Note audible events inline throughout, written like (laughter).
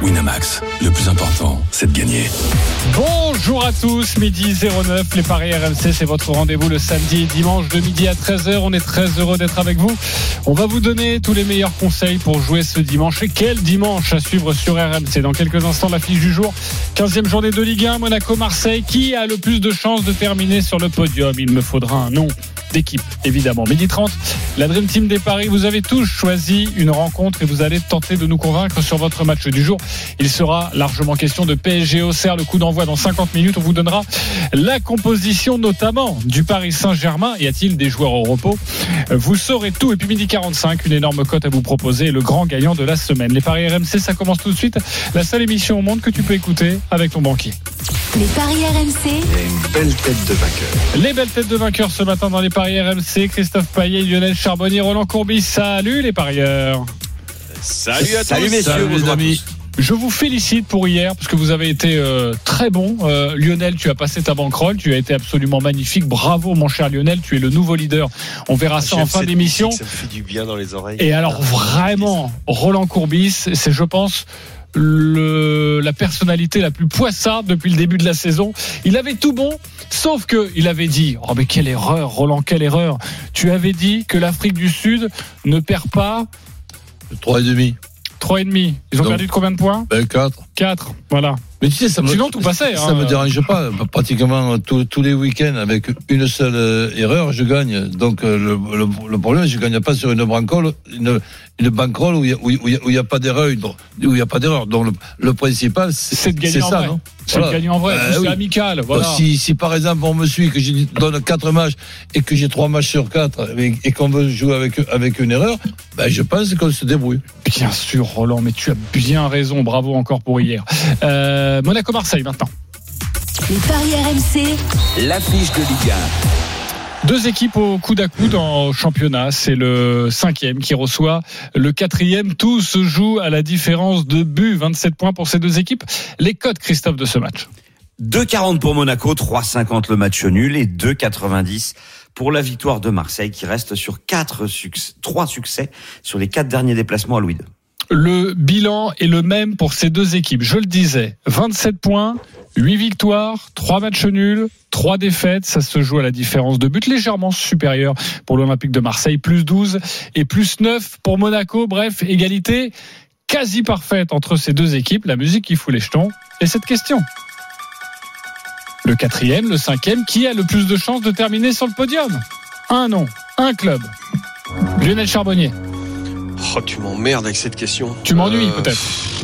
Winamax, le plus important, c'est de gagner. Bonjour à tous, midi 09, les Paris RMC, c'est votre rendez-vous le samedi et dimanche de midi à 13h. On est très heureux d'être avec vous. On va vous donner tous les meilleurs conseils pour jouer ce dimanche. Et quel dimanche à suivre sur RMC Dans quelques instants, l'affiche du jour, 15e journée de Ligue 1, Monaco-Marseille. Qui a le plus de chances de terminer sur le podium? Il me faudra un nom d'équipe, évidemment. Midi 30, la Dream Team des Paris, vous avez tous choisi une rencontre et vous allez tenter de nous convaincre sur votre match du jour. Il sera largement question de PSG Auxerre, le coup d'envoi dans 50 minutes. On vous donnera la composition notamment du Paris Saint-Germain. Y a-t-il des joueurs au repos? Vous saurez tout. Et puis midi 45, une énorme cote à vous proposer, le grand gagnant de la semaine. Les Paris RMC, ça commence tout de suite. La seule émission au monde que tu peux écouter avec ton banquier. Les paris RMC. une belle tête de vainqueur. Les belles têtes de vainqueurs ce matin dans les paris RMC. Christophe Payet, Lionel Charbonnier, Roland Courbis. Salut les parieurs. Salut à Salut tous. messieurs, Salut, à amis. Je vous félicite pour hier parce que vous avez été euh, très bon. Euh, Lionel, tu as passé ta banquerolle, tu as été absolument magnifique. Bravo mon cher Lionel, tu es le nouveau leader. On verra ça en fin d'émission. Ça me fait du bien dans les oreilles. Et alors vraiment, Roland Courbis, c'est je pense le, la personnalité la plus poissarde depuis le début de la saison. Il avait tout bon, sauf que il avait dit, oh mais quelle erreur, Roland, quelle erreur. Tu avais dit que l'Afrique du Sud ne perd pas 3,5. Trois et demi. Ils ont Donc. perdu de combien de points Ben 4. 4 Voilà. Mais tu sais, ça me, Sinon tout passait. ça hein. me dérange pas. Pratiquement tous, tous les week-ends, avec une seule euh, erreur, je gagne. Donc euh, le, le, le problème, je gagne pas sur une brancole, une, une banquerolle où il y a, pas d'erreur, où il y a pas d'erreur. Donc le, le principal, C'est c'est de gagner c'est en ça, vrai. non C'est de Voilà. gagner en vrai. Euh, c'est oui. amical. Voilà. Donc, si, si par exemple on me suit, que je donne quatre matchs et que j'ai trois matchs sur quatre et, et qu'on veut jouer avec, avec une erreur, ben je pense qu'on se débrouille. Bien sûr, Roland, mais tu as bien raison. Bravo encore pour hier. Euh, Monaco-Marseille maintenant. Les paris RMC. L'affiche de Ligue Deux équipes au coude à coude en championnat. C'est le cinquième qui reçoit le quatrième. Tout se joue à la différence de but. 27 points pour ces deux équipes. Les codes, Christophe, de ce match. 2,40 pour Monaco, 3,50 le match nul et 2,90 pour la victoire de Marseille qui reste sur quatre succès, trois succès sur les quatre derniers déplacements à Louis II. Le bilan est le même pour ces deux équipes. Je le disais, 27 points, 8 victoires, 3 matchs nuls, 3 défaites. Ça se joue à la différence de but légèrement supérieure pour l'Olympique de Marseille, plus 12 et plus 9 pour Monaco. Bref, égalité quasi parfaite entre ces deux équipes. La musique qui fout les jetons. Et cette question. Le quatrième, le cinquième, qui a le plus de chances de terminer sur le podium? Un nom, un club. Lionel Charbonnier. Oh, tu m'emmerdes avec cette question. Tu m'ennuies, Euh, peut-être.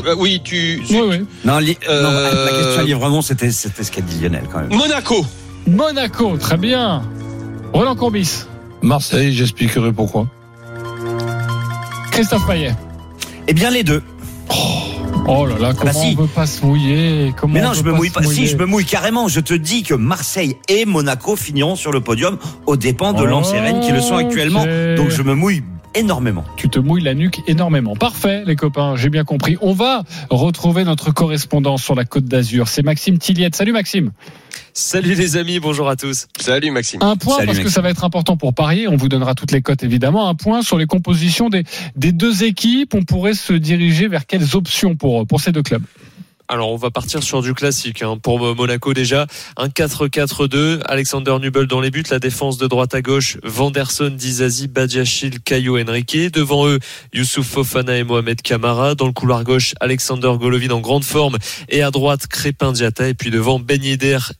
euh, oui, tu. Oui, oui. Non, li- Euh, non, la question librement, c'était c'était ce qu'a dit Lionel quand même. Monaco. Monaco, très bien. Roland Courbis, Marseille, j'expliquerai pourquoi. Christophe Payet. Eh bien les deux. Oh là là, comment bah si. on veut pas se mouiller comment Mais on non, je me mouille pas. Si, je me mouille carrément. Je te dis que Marseille et Monaco finiront sur le podium aux dépens de Oh, Lens et Rennes qui le sont actuellement. Donc je me mouille énormément. Tu te mouilles la nuque énormément. Parfait, les copains, j'ai bien compris. On va retrouver notre correspondant sur la Côte d'Azur. C'est Maxime Tilliette. Salut Maxime. Salut les amis, bonjour à tous. Salut Maxime. Un point Salut, parce que ça va être important pour parier. On vous donnera toutes les cotes évidemment. Un point sur les compositions des, des deux équipes. On pourrait se diriger vers quelles options pour, pour ces deux clubs? Alors on va partir sur du classique hein. pour Monaco déjà. Un 4-4-2, Alexander Nubel dans les buts, la défense de droite à gauche, Vanderson, Dizazi, Badiachil, Caio Henrique. Devant eux, Youssouf Fofana et Mohamed Kamara. Dans le couloir gauche, Alexander Golovin en grande forme. Et à droite, Crépin Diata. Et puis devant, Ben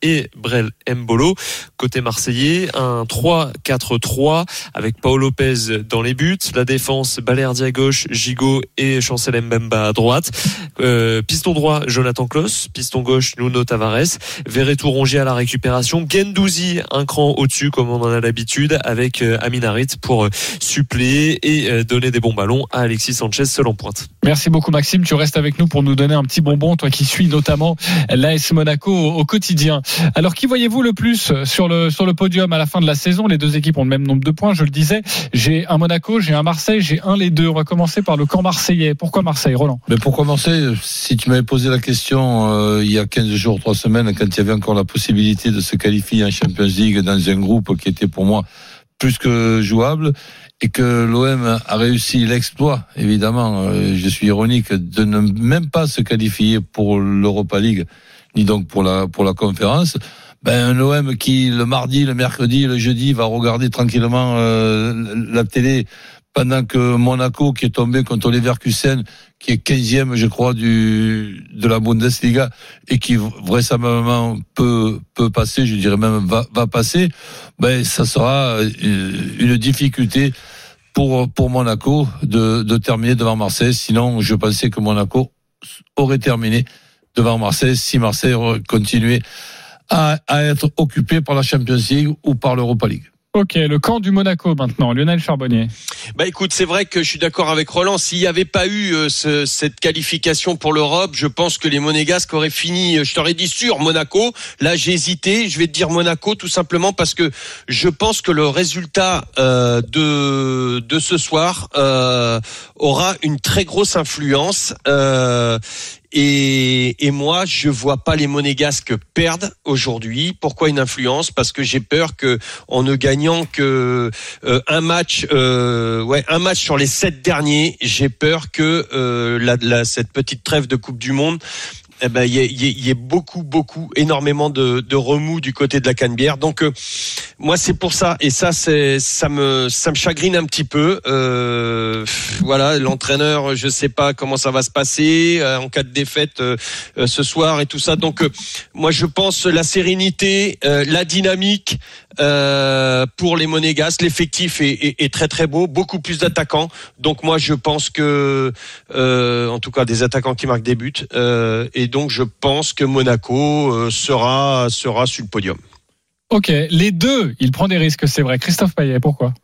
et Brel Mbolo. Côté marseillais, un 3-4-3 avec Paul Lopez dans les buts. La défense, Balerdi à gauche, Gigot et Chancel Mbemba à droite. Euh, piston droit, Jonathan Klaus, piston gauche Nuno Tavares, Verretou Rongier à la récupération, Gendouzi un cran au-dessus comme on en a l'habitude avec euh, Aminarit pour euh, suppléer et euh, donner des bons ballons à Alexis Sanchez seul en pointe. Merci beaucoup Maxime, tu restes avec nous pour nous donner un petit bonbon, toi qui suis notamment l'AS Monaco au, quotidien. Alors qui voyez-vous le plus sur le sur le podium à la fin de la saison? Les deux équipes ont le même nombre de points, je le disais. J'ai un Monaco, j'ai un Marseille, j'ai un les deux. On va commencer par le camp marseillais. Pourquoi Marseille, Roland? Mais pourquoi Marseille Si tu m'avais posé la question euh, il y a 15 jours, 3 semaines, quand il y avait encore la possibilité de se qualifier en Champions League dans un groupe qui était pour moi plus que jouable, et que l'OM a réussi l'exploit, évidemment, euh, je suis ironique, de ne même pas se qualifier pour l'Europa League, ni donc pour la, pour la conférence, ben, un OM qui, le mardi, le mercredi, le jeudi, va regarder tranquillement euh, la télé pendant que Monaco, qui est tombé contre Leverkusen, qui est 15e, je crois, du, de la Bundesliga, et qui vraisemblablement peut, peut passer, je dirais même va, va passer, ben, ça sera une difficulté pour, pour Monaco de, de terminer devant Marseille. Sinon, je pensais que Monaco aurait terminé devant Marseille si Marseille continuait à, à être occupé par la Champions League ou par l'Europa League. Ok, le camp du Monaco maintenant, Lionel Charbonnier. Bah écoute, c'est vrai que je suis d'accord avec Roland. S'il n'y avait pas eu euh, ce, cette qualification pour l'Europe, je pense que les Monégasques auraient fini. euh, Je t'aurais dit sûr Monaco. Là, j'ai hésité. Je vais te dire Monaco tout simplement parce que je pense que le résultat euh, de de ce soir euh, aura une très grosse influence. Et, et moi, je vois pas les Monégasques perdre aujourd'hui. Pourquoi une influence? Parce que j'ai peur que, en ne gagnant que euh, un match, euh, ouais, un match sur les sept derniers, j'ai peur que euh, la, la- cette petite trêve de Coupe du Monde. eh ben, il y, il il ait beaucoup, beaucoup, énormément de, de remous du côté de la Canebière. Donc, euh, moi, c'est pour ça. Et ça, c'est, ça me, ça me chagrine un petit peu. Euh, voilà, l'entraîneur, je sais pas comment ça va se passer euh, en cas de défaite euh, ce soir et tout ça. Donc, moi, je pense la sérénité, la dynamique pour les Monégasques. L'effectif est, est- très très beau, beaucoup plus d'attaquants. Donc, moi, je pense que, en tout cas, des attaquants qui marquent des buts. Et donc, je pense que Monaco sera sera sur le podium. Ok, les deux, il prend des risques, c'est vrai. Christophe Payet, pourquoi?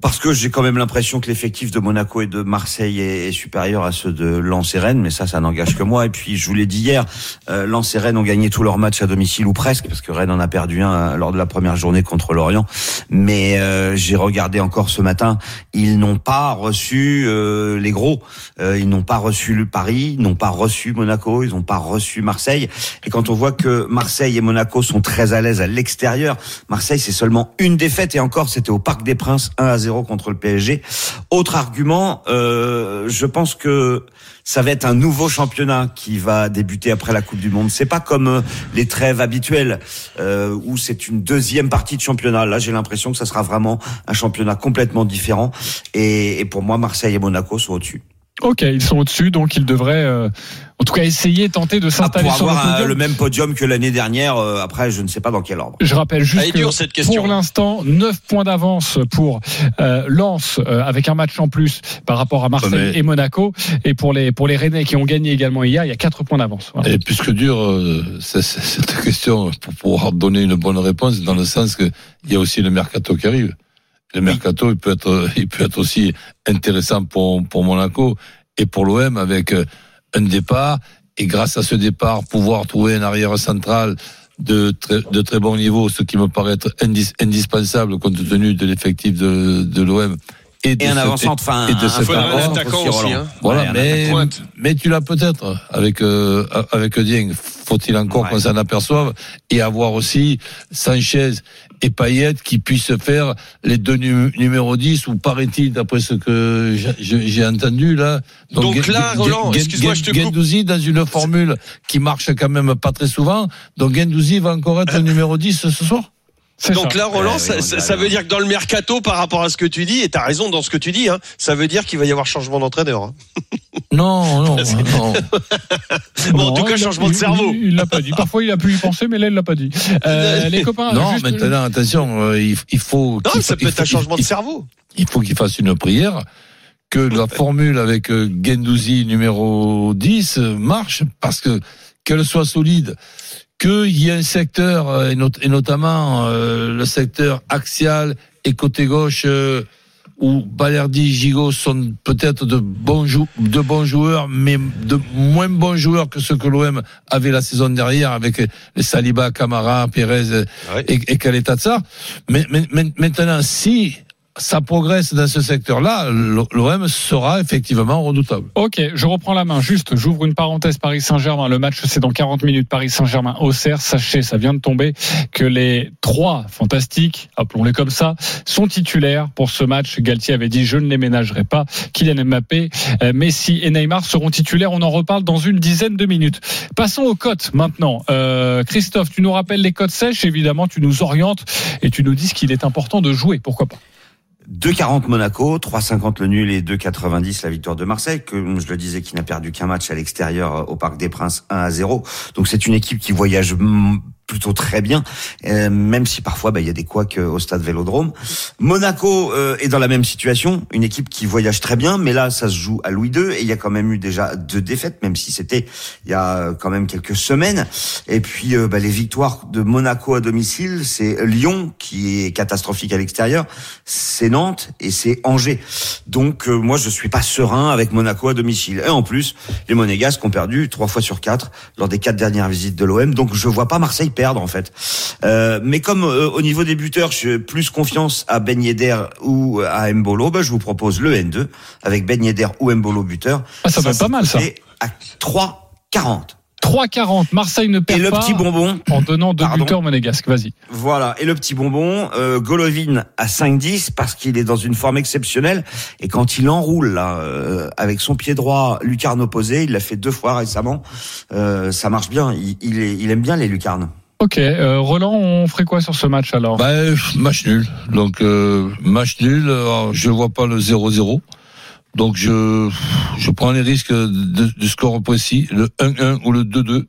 Parce que j'ai quand même l'impression que l'effectif de Monaco et de Marseille est, supérieur à ceux de Lens et Rennes, mais ça, ça n'engage que moi. Et puis, je vous l'ai dit hier, euh, Lens et Rennes ont gagné tous leurs matchs à domicile ou presque, parce que Rennes en a perdu un euh, lors de la première journée contre Lorient. Mais euh, j'ai regardé encore ce matin, ils n'ont pas reçu euh, les gros. Euh, ils n'ont pas reçu le Paris, ils n'ont pas reçu Monaco, ils n'ont pas reçu Marseille. Et quand on voit que Marseille et Monaco sont très à l'aise à l'extérieur, Marseille c'est seulement une défaite et encore c'était au Parc des Princes 1 à 0 contre le PSG. Autre argument, euh, je pense que ça va être un nouveau championnat qui va débuter après la Coupe du Monde. C'est pas comme euh, les trêves habituelles euh, où c'est une deuxième partie de championnat. Là, j'ai l'impression que ça sera vraiment un championnat complètement différent. Et, et pour moi, Marseille et Monaco sont au-dessus. Ok, ils sont au-dessus, donc ils devraient, euh, en tout cas, essayer, tenter de Ah, s'installer pour sur le un- podium. le même podium que l'année dernière. euh, après, je ne sais pas dans quel ordre. Je rappelle juste Elle que dure, cette question. pour l'instant, 9 points d'avance pour euh, Lens euh, avec un match en plus par rapport à Marseille Ouais, mais- et Monaco. Et pour les pour les Rennais qui ont gagné également hier, il y a 4 points d'avance. Voilà. Et plus que dur, euh, c'est- c'est- cette question, pour pouvoir donner une bonne réponse, dans le sens que il y a aussi le mercato qui arrive. Le mercato, il peut être, (laughs) il peut être aussi intéressant pour, pour Monaco et pour l'OM avec euh, un départ et grâce à ce départ pouvoir trouver un arrière central de très, de très bon niveau, ce qui me paraît être indis- indispensable compte tenu de l'effectif de, de l'OM. de Et un ce- avant-centre, enfin, et de un- attaquant aussi, hein. voilà, Ouais, mais, tu l'as peut-être avec euh, avec Dieng. Faut-il encore Ouais. qu'on s'en aperçoive et avoir aussi Sanchez et Payet qui puissent faire les deux nu- numéros 10 ou paraît-il d'après ce que j'ai- entendu là. Donc Gen- là, Roland, excuse-moi, je te coupe. Gendouzi dans une formule qui marche quand même pas très souvent. Donc Gendouzi va encore être le numéro 10 ce soir? Donc ça. là, Roland, Ouais, ça, oui, on ça- dirait ça veut dire que dans le mercato, par rapport à ce que tu dis, et tu as raison dans ce que tu dis, hein, ça veut dire qu'il va y avoir changement d'entraîneur. hein. (laughs) Non, non, non. (laughs) Bon, en tout Non, cas, changement de cerveau. Il l'a pas dit. Parfois, il a pu y penser, mais là, il l'a pas dit. Euh, (laughs) les copains, Non, juste- maintenant, attention, euh, il, il faut. Non, ça peut être un changement de cerveau. il faut qu'il fasse une prière que la formule avec euh, Gendouzi numéro 10 euh, marche parce que qu'elle soit solide, qu'il y ait un secteur, euh, et, not- et notamment euh, le secteur axial et côté gauche, euh, où Balerdi, Gigot sont peut-être de bons, de bons joueurs, mais de moins bons joueurs que ceux que l'OM avait la saison dernière avec les Saliba, Camara, Pérez euh, Ouais. et, et quel état de ça. Mais, mais- mais- maintenant, si ça progresse dans ce secteur-là, l'OM sera effectivement redoutable. Ok, je reprends la main. Juste, j'ouvre une parenthèse Paris Saint-Germain. Le match, c'est dans 40 minutes. Paris Saint-Germain, Auxerre. Sachez, ça vient de tomber, que les trois fantastiques, appelons-les comme ça, sont titulaires pour ce match. Galtier avait dit, je ne les ménagerai pas. Kylian Mbappé, euh, Messi et Neymar seront titulaires. On en reparle dans une dizaine de minutes. Passons aux cotes maintenant. Euh, Christophe, tu nous rappelles les cotes sèches? Évidemment, tu nous orientes et tu nous dis qu'il est important de jouer. Pourquoi pas? 2,40 Monaco, 3,50 le nul et 2,90 la victoire de Marseille, que je le disais, qui n'a perdu qu'un match à l'extérieur euh, au Parc des Princes 1 à 0. Donc c'est une équipe qui voyage plutôt très bien, euh, même si parfois bah, il y a des couacs euh, au stade Vélodrome. Monaco euh, est dans la même situation, une équipe qui voyage très bien, mais là ça se joue à Louis II et il y a quand même eu déjà deux défaites, même si c'était il y a quand même quelques semaines. Et puis bah, les victoires de Monaco à domicile, c'est Lyon qui est catastrophique à l'extérieur, c'est Nantes et c'est Angers. Donc moi je suis pas serein avec Monaco à domicile. Et en plus, les Monégasques ont perdu trois fois sur quatre lors des quatre dernières visites de l'OM. Donc je vois pas Marseille perdre en fait. Euh, mais comme euh, au niveau des buteurs, j'ai plus confiance à Ben Yedder ou à Mbolo, bah, je vous propose le N2 avec Ben Yedder ou Mbolo buteur. Ah, ça va être pas mal, ça. À 3,40. 3,40. Marseille ne Et perd le pas petit bonbon, en donnant deux Pardon. buteurs monégasques. Vas-y. Voilà, et le petit bonbon, euh, Golovin à 5-10 parce qu'il est dans une forme exceptionnelle et quand il enroule là euh, avec son pied droit lucarne opposée, il l'a fait deux fois récemment, euh, ça marche bien. Il, il, est- il aime bien les lucarnes. Ok, euh, Roland, on ferait quoi sur ce match alors? Bah, euh, match nul. Donc, euh, match nul, alors, je vois pas le 0-0. Donc, je, je prends les risques de, du score précis, le 1-1 ou le 2-2,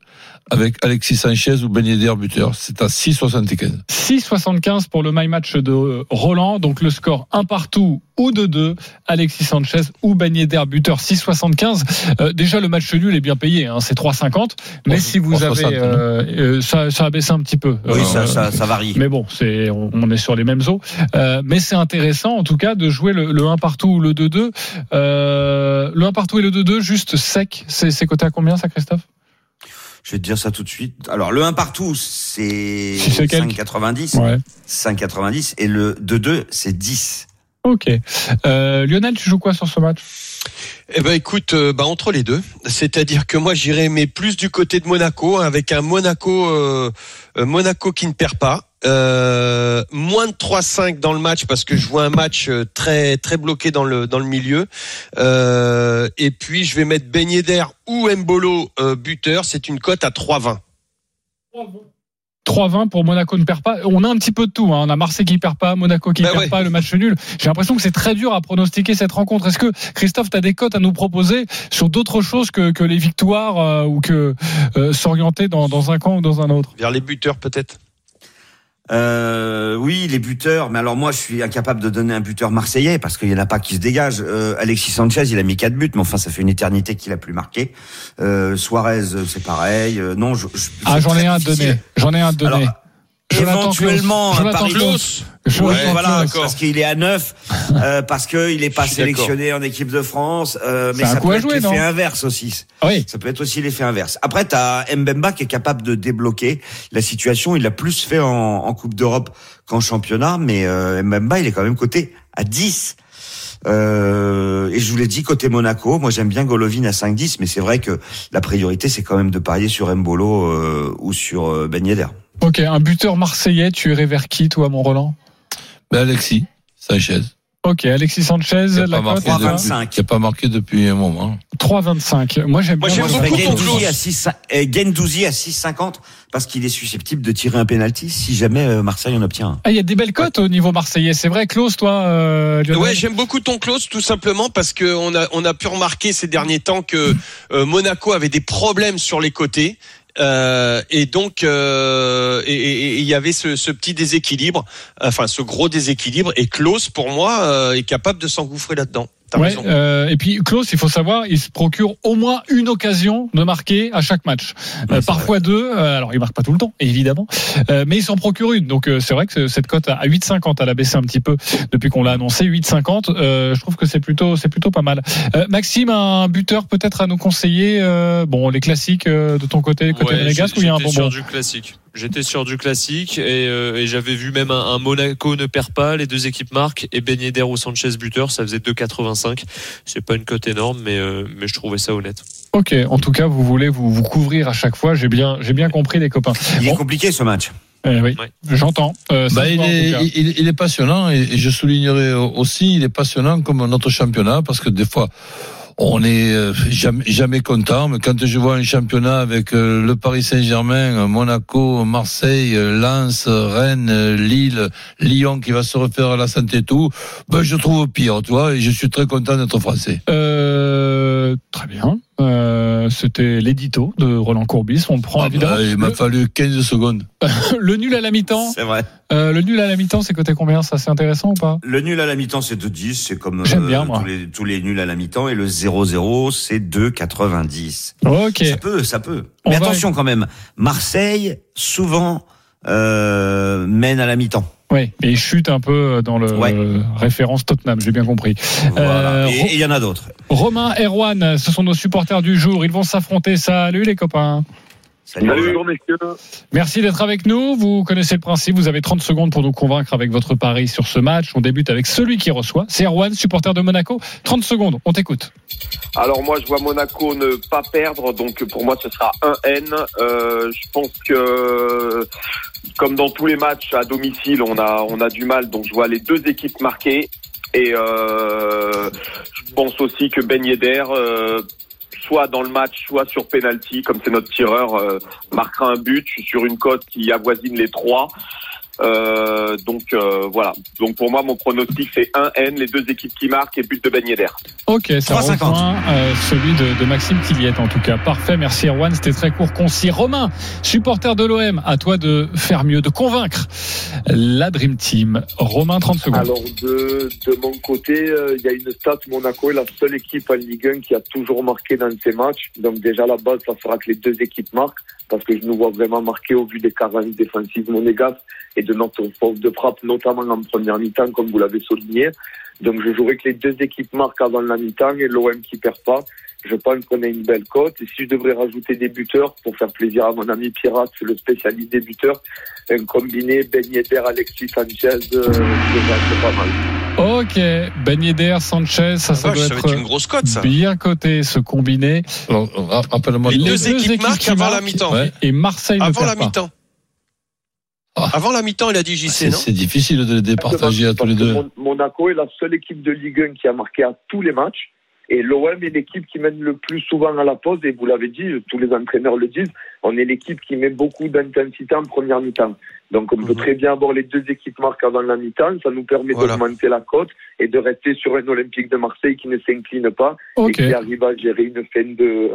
avec Alexis Sanchez ou Ben Yedder buteur. C'est à 6,75. 6,75 pour le my match de Roland, donc le score un partout ou de 2, Alexis Sanchez ou Ben Yedder buteur 6,75. Euh, déjà le match nul est bien payé, hein, c'est 3,50. Mais 3,60, si vous avez, non euh, euh, ça, ça a baissé un petit peu. Oui, Euh, ça, ça, ça varie. Mais bon, c'est on, on est sur les mêmes eaux. Euh, mais c'est intéressant en tout cas de jouer le, le 1 partout ou le 2-2. Euh, le 1 partout et le 2-2 juste sec. C'est c'est coté à combien ça Christophe? Je vais te dire ça tout de suite. Alors le 1 partout, c'est Si c'est quel 5,90. Ouais. 5,90 et le 2-2, c'est 10. Ok. Euh, Lionel, tu joues quoi sur ce match? Eh ben écoute, euh, bah, entre les deux, c'est-à-dire que moi j'irais mais plus du côté de Monaco hein, avec un Monaco euh, Monaco qui ne perd pas. Euh, moins de 3-5 dans le match parce que je vois un match euh, très très bloqué dans le dans le milieu. Euh, et puis je vais mettre Ben Yedder ou Mbolo euh, buteur. C'est une cote à 3-20. 3-20 pour Monaco ne perd pas. On a un petit peu de tout. hein. On a Marseille qui perd pas, Monaco qui Bah perd ouais. pas, le match nul. J'ai l'impression que c'est très dur à pronostiquer cette rencontre. Est-ce que Christophe, tu as des cotes à nous proposer sur d'autres choses que, que les victoires euh, ou que euh, s'orienter dans, dans un camp ou dans un autre? Vers les buteurs peut-être. Euh, oui, les buteurs. Mais alors moi, je suis incapable de donner un buteur marseillais parce qu'il y en a pas qui se dégagent. Euh, Alexis Sanchez, il a mis quatre buts, mais enfin, ça fait une éternité qu'il a plus marqué. Euh, Suarez, euh, c'est pareil. Euh, non, je, je- Ah, j'en ai un difficile. donner. J'en ai un. Alors, Jonathan éventuellement, Jonathan Paris- voilà, parce qu'il est à 9, (laughs) euh, parce qu'il est pas sélectionné en équipe de France, euh, mais ça peut être l'effet inverse aussi. Oui. Ça peut être aussi l'effet inverse. Après, tu as Mbemba qui est capable de débloquer la situation. Il l'a plus fait en, en Coupe d'Europe qu'en championnat, mais euh, Mbemba, il est quand même coté à 10. Euh, et je vous l'ai dit, côté Monaco, moi j'aime bien Golovin à 5-10, mais c'est vrai que la priorité, c'est quand même de parier sur Mbolo euh, ou sur euh, Ben Yedder. Ok, un buteur marseillais, tu irais vers qui, toi, mon Roland? Ben, Alexis Sanchez. Ok, Alexis Sanchez, la cote marqué à 3,25. Qui a pas marqué depuis un moment. 3,25. Moi, j'aime Moi, bien. Moi, ton Gendouzi Klaus. à 6, euh, Gendouzi à 6,50 parce qu'il est susceptible de tirer un penalty si jamais euh, Marseille en obtient un. Ah, il y a des belles cotes au niveau marseillais. C'est vrai, Klaus, toi, euh, Lionel? Ouais, j'aime beaucoup ton close tout simplement parce que on a on a pu remarquer ces derniers temps que euh, Monaco avait des problèmes sur les côtés. Euh, et donc euh, et- il y avait ce, ce petit déséquilibre, enfin ce gros déséquilibre. Et Klaus, pour moi, euh, est capable de s'engouffrer là-dedans. T'as Ouais, raison. euh, et puis Klaus, il faut savoir, il se procure au moins une occasion de marquer à chaque match. Euh, parfois deux. euh, alors il marque pas tout le temps, évidemment, euh, mais il s'en procure une. Donc euh, c'est vrai que cette cote à 8,50, elle a baissé un petit peu depuis qu'on l'a annoncé. 8,50. Euh, je trouve que c'est plutôt, c'est plutôt pas mal. Euh, Maxime, un buteur peut-être à nous conseiller. euh, bon, les classiques euh, de ton côté, côté Ouais, monégasque, ou il y a un j'étais sur du classique. J'étais sur du classique et, euh, et j'avais vu même un, un Monaco ne perd pas, les deux équipes marquent et Ben Yedder ou Sanchez buteur, ça faisait 2,85. C'est pas une cote énorme, mais euh, mais je trouvais ça honnête. Ok. En tout cas, vous voulez vous, vous couvrir à chaque fois. J'ai bien, j'ai bien compris les copains. Il est compliqué ce match. Eh oui, Ouais. j'entends. Euh, Bah, il, est, cas. il, il est passionnant et, et je soulignerai aussi, il est passionnant comme notre championnat parce que des fois, on est euh, jamais, jamais content. Mais quand je vois un championnat avec euh, le Paris Saint-Germain, Monaco, Marseille, euh, Lens, Rennes, Lille, Lyon qui va se refaire à la santé et tout, ben, je trouve pire, tu vois, et je suis très content d'être français. Très bien. Euh, C'était l'édito de Roland Courbis. On le prend Ah, évidemment. bah, il m'a le, fallu 15 secondes. (laughs) le nul à la mi-temps. C'est vrai. Euh, le nul à la mi-temps, c'est côté combien? Ça, c'est intéressant ou pas? Le nul à la mi-temps, c'est 2,10. C'est comme euh, bien, tous, les, tous les nuls à la mi-temps. Et le 0-0, c'est 2,90. Ok. Ça peut, ça peut. On Mais va- attention quand même. Marseille, souvent, euh, mène à la mi-temps. Oui. Et il chute un peu dans le Ouais. euh, référence Tottenham. J'ai bien compris. Voilà. Euh, Et et il y en a d'autres. Romain, Erwan, ce sont nos supporters du jour. Ils vont s'affronter. Salut les copains. Salut. messieurs. Merci d'être avec nous. Vous connaissez le principe. Vous avez 30 secondes pour nous convaincre avec votre pari sur ce match. On débute avec celui qui reçoit. C'est Erwan, supporter de Monaco. 30 secondes. On t'écoute. Alors moi je vois Monaco ne pas perdre, donc pour moi ce sera 1N. Euh, je pense que comme dans tous les matchs à domicile, on a on a du mal, donc je vois les deux équipes marquées. Et euh, je pense aussi que Ben Yedder, euh, soit dans le match, soit sur penalty, comme c'est notre tireur, euh, marquera un but. Je suis sur une cote qui avoisine les trois. Euh, donc euh, voilà. Donc pour moi mon pronostic c'est 1N, les deux équipes qui marquent et but de Ben Yedder. Ok, ça 3,50. rejoint euh, celui de, de Maxime Tilliette en tout cas. Parfait, merci Erwan, c'était très court, concis. Romain, supporter de l'OM, à toi de faire mieux, de convaincre la Dream Team. Romain, 30 secondes. Alors de, de mon côté, euh, il y a une stat, Monaco est la seule équipe en Ligue 1 qui a toujours marqué dans ses matchs. Donc déjà la base, ça fera que les deux équipes marquent, parce que je nous vois vraiment marquer au vu des carences défensives monégasques et de notre force de frappe, notamment en première mi-temps, comme vous l'avez souligné. Donc je jouerai que les deux équipes marquent avant la mi-temps et l'OM qui perd pas. Je pense qu'on a une belle cote. Et si je devrais rajouter des buteurs pour faire plaisir à mon ami Pirate, le spécialiste des buteurs, un combiné Ben Yedder, Alexis Sanchez, euh, c'est pas mal. Ok, Ben Yedder, Sanchez, ça, ça Vache, doit ça être une grosse cote, ça. bien coté ce combiné. Alors, ra- rappelle-moi Les le- deux équipes marquent qui avant la marquent mi-temps. Ouais. Et Marseille ne Avant perd la pas. mi-temps. Ah. Avant la mi-temps, il a dit JC, C'est non c'est difficile de les départager à tous les deux. Mon- Monaco est la seule équipe de Ligue 1 qui a marqué à tous les matchs. Et l'OM est l'équipe qui mène le plus souvent à la pause. Et vous l'avez dit, tous les entraîneurs le disent, on est l'équipe qui met beaucoup d'intensité en première mi-temps. Donc on peut Mhm. très bien avoir les deux équipes marquent avant la mi-temps. Ça nous permet Voilà. d'augmenter la cote et de rester sur un Olympique de Marseille qui ne s'incline pas et qui arrive à gérer une fin de,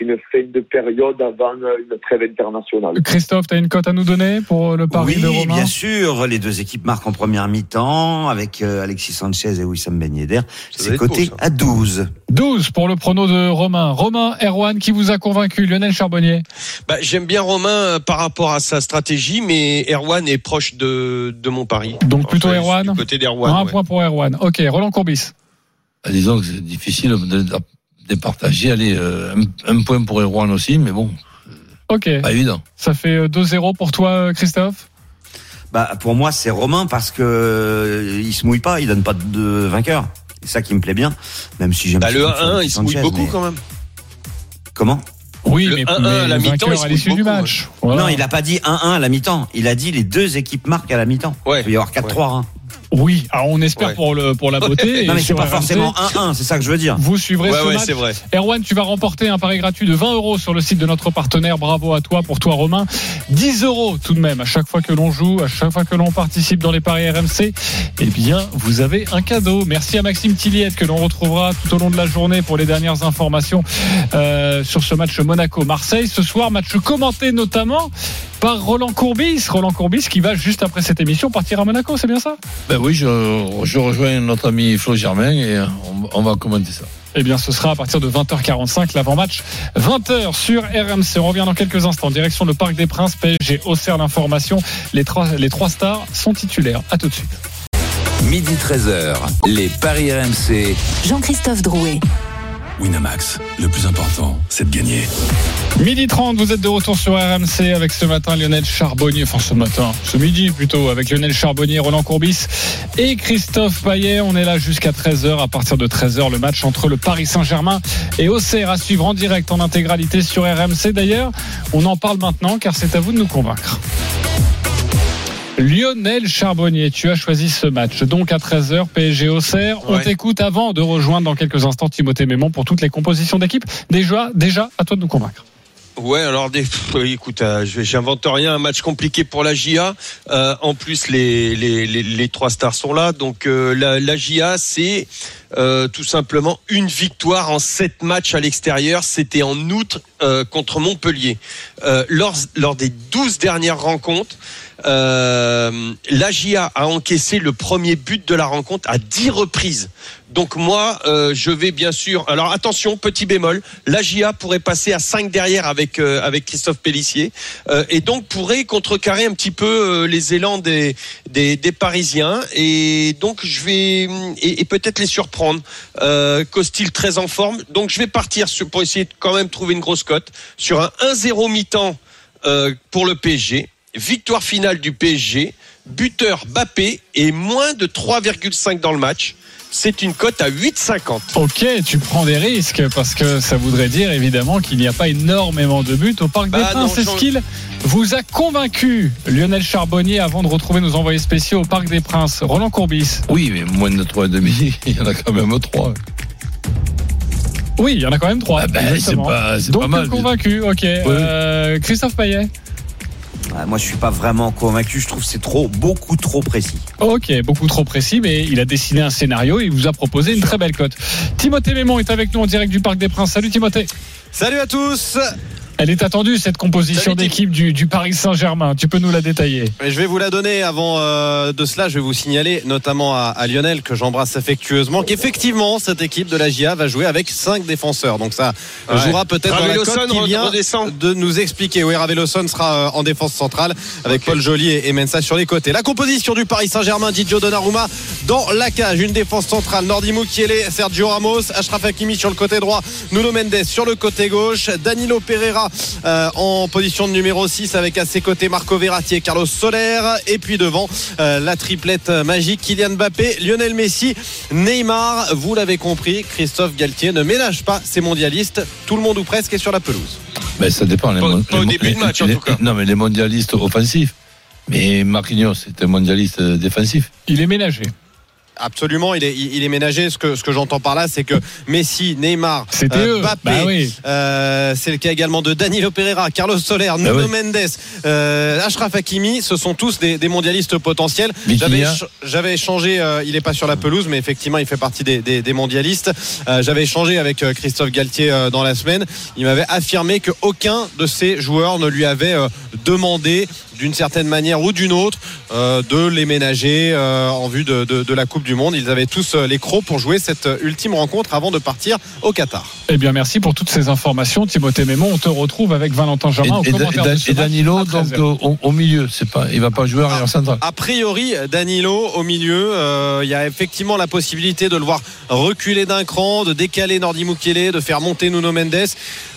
une fin de période avant une trêve internationale. Christophe, tu as une cote à nous donner pour le pari oui, de Romain bien sûr. Les deux équipes marquent en première mi-temps avec euh, Alexis Sanchez et Wissam Ben Yedder. C'est coté beau, à 12. 12 pour le prono de Romain. Romain, Erwan, qui vous a convaincu? Lionel Charbonnier bah, J'aime bien Romain euh, par rapport à sa stratégie, mais Erwan est proche de, de mon pari. Donc plutôt Enfin, Erwan Du côté d'Erwan. Un ouais. point pour Erwan. Ok, Roland Courbis. Ah, Disons que c'est difficile de, de départager. Allez, euh, un, un point pour Erwan aussi, mais bon, Ok, pas évident. ça fait euh, 2-0 pour toi, euh, Christophe? Bah, pour moi, c'est Romain parce que euh, il se mouille pas, il donne pas de vainqueur. C'est ça qui me plaît bien, même si j'aime Bah, le surtout 1-1, il se mouille beaucoup mais- quand même. Comment? Oui, Le mais, 1-1 mais à la mi-temps, vainqueur il se à l'issue du match. Voilà. Non, il a pas dit 1-1 à la mi-temps. Il a dit les deux équipes marquent à la mi-temps. Ouais. Il peut y avoir 4-3. hein. Oui, alors on espère Ouais. pour, le, pour la beauté. (laughs) Non, Et mais c'est pas RMC, forcément 1-1, c'est ça que je veux dire. Vous suivrez Ouais, ce ouais, match. c'est vrai. Erwan, tu vas remporter un pari gratuit de 20 euros sur le site de notre partenaire. Bravo à toi, pour toi Romain. 10 euros tout de même à chaque fois que l'on joue, à chaque fois que l'on participe dans les paris RMC. Eh bien, vous avez un cadeau. Merci à Maxime Tilliette que l'on retrouvera tout au long de la journée pour les dernières informations euh, sur ce match Monaco-Marseille. Ce soir, match commenté notamment par Roland Courbis. Roland Courbis qui va juste après cette émission partir à Monaco, c'est bien ça? Ben oui, je, je rejoins notre ami Flo Germain et on, on va commenter ça. Eh bien, ce sera à partir de 20h45, l'avant-match. 20h sur RMC. On revient dans quelques instants. Direction le Parc des Princes, PSG, Auxerre l'information. Les trois, les trois stars sont titulaires. À tout de suite. Midi 13h, les Paris RMC. Jean-Christophe Drouet. Winamax, le plus important, c'est de gagner. Midi 30, vous êtes de retour sur RMC avec ce matin Lionel Charbonnier, enfin ce matin, ce midi plutôt, avec Lionel Charbonnier, Roland Courbis et Christophe Payet. On est là jusqu'à 13h. À partir de 13h, le match entre le Paris Saint-Germain et Auxerre à suivre en direct en intégralité sur RMC. D'ailleurs, on en parle maintenant car c'est à vous de nous convaincre. Lionel Charbonnier, tu as choisi ce match. Donc à 13h, PSG Auxerre. On t'écoute avant de rejoindre dans quelques instants Timothée Mémon pour toutes les compositions d'équipe. Déjà, déjà, à toi de nous convaincre. Ouais, alors des, pff, écoute, euh, j'invente rien. Un match compliqué pour la GIA. Euh, en plus, les, trois stars sont là. Donc euh, la, la GIA, c'est euh, tout simplement une victoire en sept matchs à l'extérieur. C'était en août euh, contre Montpellier. Euh, lors, des 12 dernières rencontres, euh, la GIA a encaissé le premier but de la rencontre à 10 reprises. Donc moi, euh, je vais bien sûr. Alors attention, petit bémol. La GIA pourrait passer à 5 derrière avec euh, avec Christophe Pellissier euh, et donc pourrait contrecarrer un petit peu les élans des, des Parisiens et donc je vais et, peut-être les surprendre. Euh, Costil très en forme. Donc je vais partir sur, pour essayer de quand même trouver une grosse cote sur un 1-0 mi-temps pour le PSG. Victoire finale du PSG. Buteur Bappé et moins de 3,5 dans le match. C'est une cote à 8,50. Ok, tu prends des risques parce que ça voudrait dire évidemment qu'il n'y a pas énormément de buts au Parc des Bah non, Princes. Est-ce qu'il vous a convaincu, Lionel Charbonnier, avant de retrouver nos envoyés spéciaux au Parc des Princes Roland Courbis Oui, mais moins de 3,5, (laughs) il y en a quand même 3. Oui, il y en a quand même trois. Ah ben, c'est pas, Donc pas mal. convaincu, ok. Euh, Christophe Payet Moi, je suis pas vraiment convaincu. Je trouve que c'est trop, beaucoup trop précis. Ok, beaucoup trop précis, mais il a dessiné un scénario et il vous a proposé une très belle cote. Timothée Mémon est avec nous en direct du Parc des Princes. Salut Timothée. Salut à tous Elle est attendue, cette composition d'équipe du, du Paris Saint-Germain. Tu peux nous la détailler Je vais vous la donner avant euh, de cela. Je vais vous signaler, notamment à, à Lionel, que j'embrasse affectueusement, qu'effectivement, cette équipe de la GIA va jouer avec 5 défenseurs. Donc ça Ouais. jouera peut-être dans la cote qui vient redescend. de nous expliquer. Oui, Raveloson sera euh, en défense centrale avec Paul Joly et, et Mensa sur les côtés. La composition du Paris Saint-Germain, Didio Donnarumma dans la cage. Une défense centrale, Nordi Mukiele, Sergio Ramos, Ashraf Hakimi sur le côté droit, Nuno Mendes sur le côté gauche, Danilo Pereira euh, en position de numéro 6 avec à ses côtés Marco Verratti et Carlos Soler. Et puis devant euh, la triplette magique, Kylian Mbappé, Lionel Messi, Neymar. Vous l'avez compris, Christophe Galtier ne ménage pas ses mondialistes. Tout le monde ou presque est sur la pelouse. Ben, ça dépend. les Pas- mon- pas au les- début de les- match, en les- tout cas. Non, mais les mondialistes offensifs. Mais Marquinhos, c'est un mondialiste euh, défensif. Il est ménagé. Absolument, il est, il il est ménagé. Ce que, ce que j'entends par là, c'est que Messi, Neymar, euh. Mbappé, Bah oui. euh, c'est le cas également de Danilo Pereira, Carlos Soler, Nuno oui. Mendes, euh, Ashraf Hakimi. Ce sont tous des, des mondialistes potentiels. J'avais éch- J'avais échangé, euh, il est pas sur la pelouse, mais effectivement, il fait partie des, des- des mondialistes. J'avais échangé avec Christophe Galtier dans la semaine. Il m'avait affirmé qu'aucun de ces joueurs ne lui avait demandé d'une certaine manière ou d'une autre euh, de les ménager euh, en vue de, de- de la Coupe du Monde. Ils avaient tous euh, les crocs pour jouer cette ultime rencontre avant de partir au Qatar. Eh bien, merci pour toutes ces informations, Timothée Mémon. On te retrouve avec Valentin Germain au et, et- commentaire et- Danilo, à donc 13h. au, au- au milieu. C'est pas, il va pas jouer arrière central. A priori, Danilo au milieu, euh, il y a effectivement la possibilité de le voir reculer d'un cran, de décaler Nordi Mukiele, de faire monter Nuno Mendes.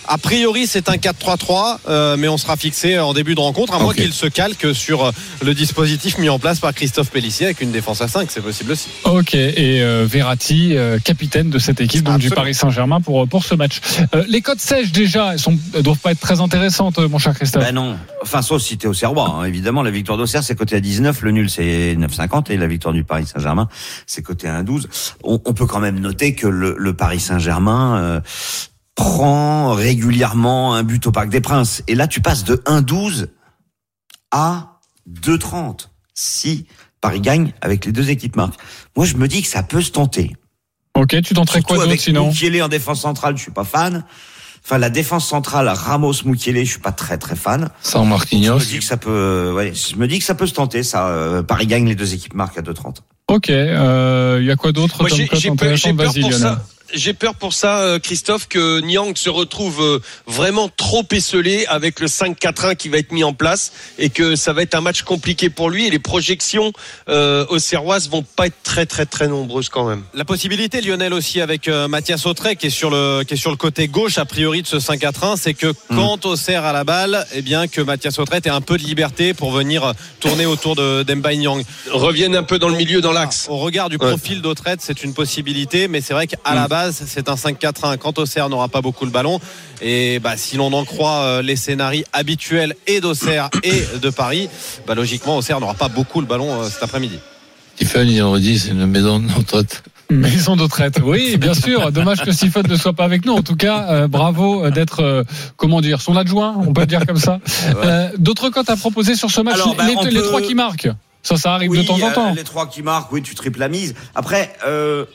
A priori, c'est un 4-3-3, euh, mais on sera fixé en début de rencontre, à moins qu'il se calque sur euh, le dispositif mis en place par Christophe Pellissier avec une défense à 5, c'est possible aussi. Ok, et euh, Verratti, euh, capitaine de cette équipe donc, du. Paris Saint-Germain pour, pour ce match. Euh, les codes sèches déjà, elles doivent pas être très intéressantes, euh, mon cher Christophe. Ben non. Enfin, sauf si t'es au Serrois. hein. Évidemment, la victoire d'Auxerre, c'est coté à 19. Le nul, c'est 9,50. Et la victoire du Paris Saint-Germain, c'est coté à 1,12. On, on peut quand même noter que le, le Paris Saint-Germain euh, prend régulièrement un but au Parc des Princes. Et là, tu passes de 1,12 à 2,30. Si Paris gagne avec les deux équipes marques. Moi, je me dis que ça peut se tenter. ok, tu tenterais quoi d'autre sinon Mukiele en défense centrale, je suis pas fan. Enfin, la défense centrale, Ramos Mukiele, je suis pas très très fan. Sans Je Marquinhos. me dis que ça peut, ouais, je me dis que ça peut se tenter. Ça, euh, Paris gagne les deux équipes marques à 2,30. Ok, euh, il y a quoi d'autre j'ai peur, pour ça. J'ai peur pour ça, euh, Christophe, que Niang se retrouve euh, vraiment trop esselé avec le 5-4-1 qui va être mis en place et que ça va être un match compliqué pour lui et les projections euh, aux Serroises vont pas être très très très nombreuses quand même. La possibilité, Lionel aussi avec euh, Mathias Autrey qui est sur le qui est sur le côté gauche a priori de ce 5 à 1, c'est que quand Auxerre à la balle, eh bien que Mathias Autrey ait un peu de liberté pour venir tourner autour de d'Emba Nyang. Reviennent un peu dans le milieu, dans l'axe. Au regard du Ouais. profil d'Autrey, c'est une possibilité, mais c'est vrai qu'à la base, c'est un 5-4-1. Quand Auxerre n'aura pas beaucoup le ballon, et bah, si l'on en croit euh, les scénarios habituels et d'Auxerre et de Paris, bah, logiquement, Auxerre n'aura pas beaucoup le ballon euh, cet après-midi. Tiffany, on dit, c'est une maison de retraite. (laughs) Maison de retraite. Oui, bien sûr. Dommage que Stephen ne soit pas avec nous. En tout cas, euh, bravo d'être, euh, comment dire, son adjoint. On peut le dire comme ça. (laughs) Euh, D'autres cotes à proposer sur ce match Alors, bah, les, on les peut- trois qui marquent. Ça, ça arrive Oui, de temps en euh, temps. les trois qui marquent, oui, tu triples la mise. Après, euh,